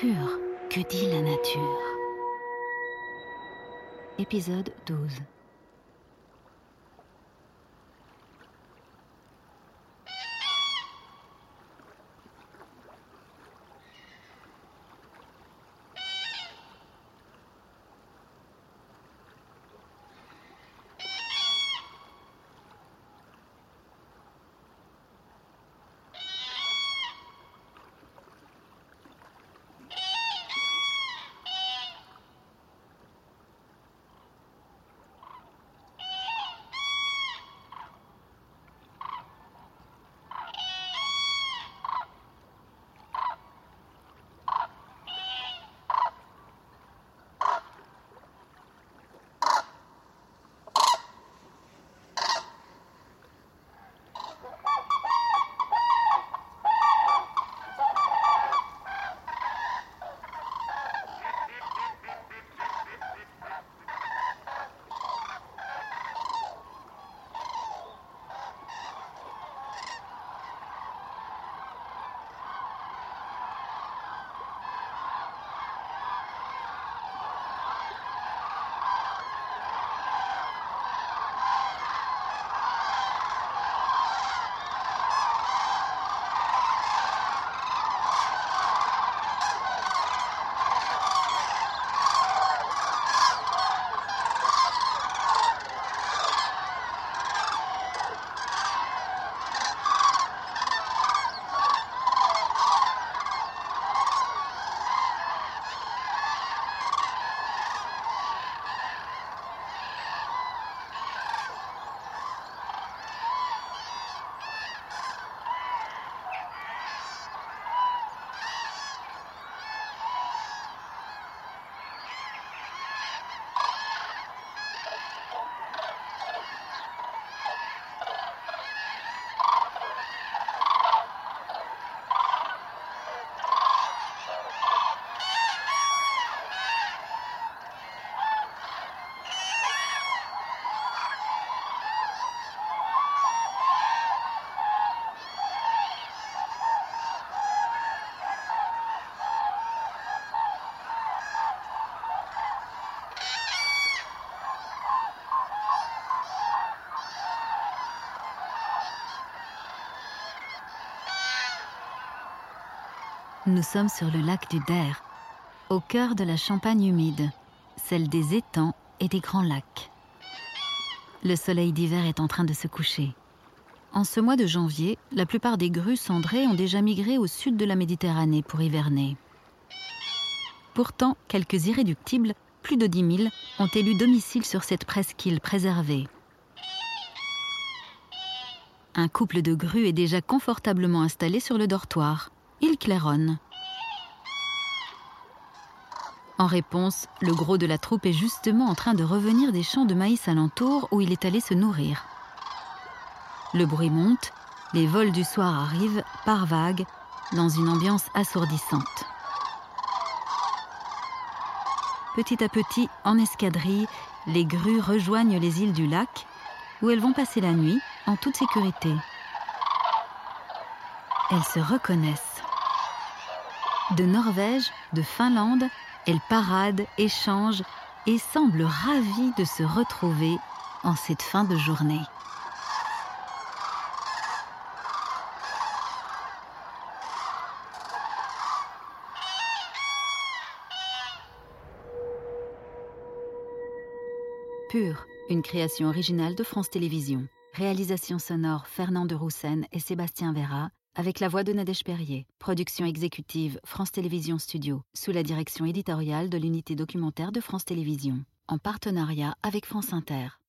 Pur, que dit la nature. Épisode 12 Nous sommes sur le lac du Der, au cœur de la Champagne humide, celle des étangs et des grands lacs. Le soleil d'hiver est en train de se coucher. En ce mois de janvier, la plupart des grues cendrées ont déjà migré au sud de la Méditerranée pour hiverner. Pourtant, quelques irréductibles, plus de 10 000, ont élu domicile sur cette presqu'île préservée. Un couple de grues est déjà confortablement installé sur le dortoir il claironne. En réponse, le gros de la troupe est justement en train de revenir des champs de maïs alentour où il est allé se nourrir. Le bruit monte, les vols du soir arrivent, par vagues, dans une ambiance assourdissante. Petit à petit, en escadrille, les grues rejoignent les îles du lac, où elles vont passer la nuit en toute sécurité. Elles se reconnaissent. De Norvège, de Finlande, elles paradent, échangent et semblent ravies de se retrouver en cette fin de journée. Pure, une création originale de France Télévisions. Réalisation sonore Fernand de Roussen et Sébastien Vera avec la voix de Nadège Perrier. Production exécutive France Télévisions Studio, sous la direction éditoriale de l'unité documentaire de France Télévisions, en partenariat avec France Inter.